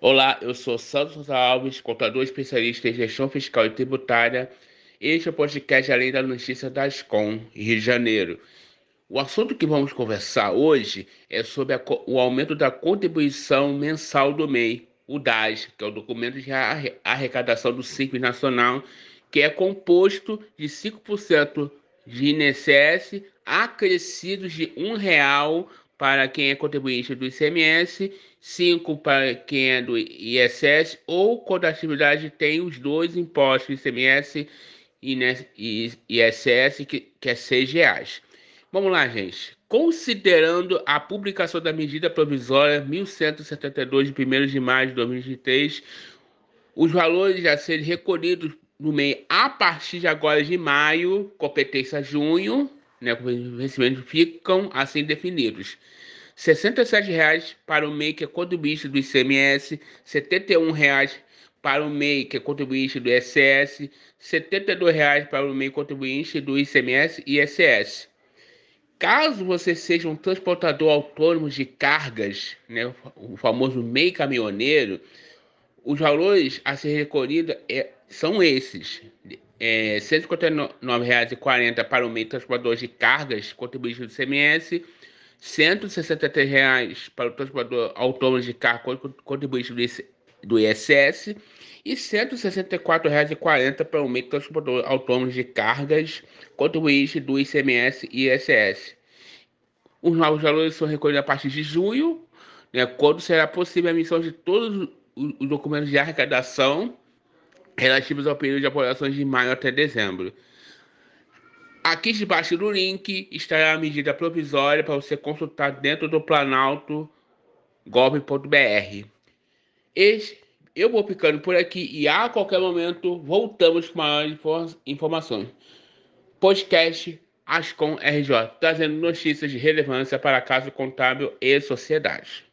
Olá, eu sou Santos Alves, contador especialista em gestão fiscal e tributária. Este é o podcast Além da Notícia das Com, Rio de Janeiro. O assunto que vamos conversar hoje é sobre a, o aumento da contribuição mensal do MEI, o DAS, que é o documento de arrecadação do Simples Nacional, que é composto de 5% de INSS acrescidos de R$ real para quem é contribuinte do ICMS, 5 para quem é do ISS, ou quando a atividade tem os dois impostos, ICMS e ISS, que, é 6 reais. Vamos lá, gente. Considerando a publicação da medida provisória 1172 de 1 de maio de 2023, os valores a serem recolhidos no MEI a partir de agora de maio, competência junho, né, vencimentos ficam assim definidos. R$ 67,00 para o MEI que é contribuinte do ICMS, R$ 71,00 para o MEI que é contribuinte do ISS, R$ 72,00 para o MEI contribuinte do ICMS e ISS. Caso você seja um transportador autônomo de cargas, né, o famoso MEI caminhoneiro, os valores a ser recolhidos é, são esses: é, R$ 159,40 para o meio transportador de cargas contribuinte do CMS, R$ 163,00 para o transportador autônomo de carga contribuinte do ISS e R$ 164,40 para o meio transportador autônomo de cargas contribuinte do ICMS e ISS. Os novos valores são recolhidos a partir de junho, né, quando será possível a emissão de todos os documentos de arrecadação relativos ao período de apurações de maio até dezembro. Aqui debaixo do link estará a medida provisória para você consultar dentro do Planalto gov.br. Eu vou ficando por aqui e a qualquer momento voltamos com maiores informações. Podcast Ascom RJ, trazendo notícias de relevância para caso contábil e sociedade.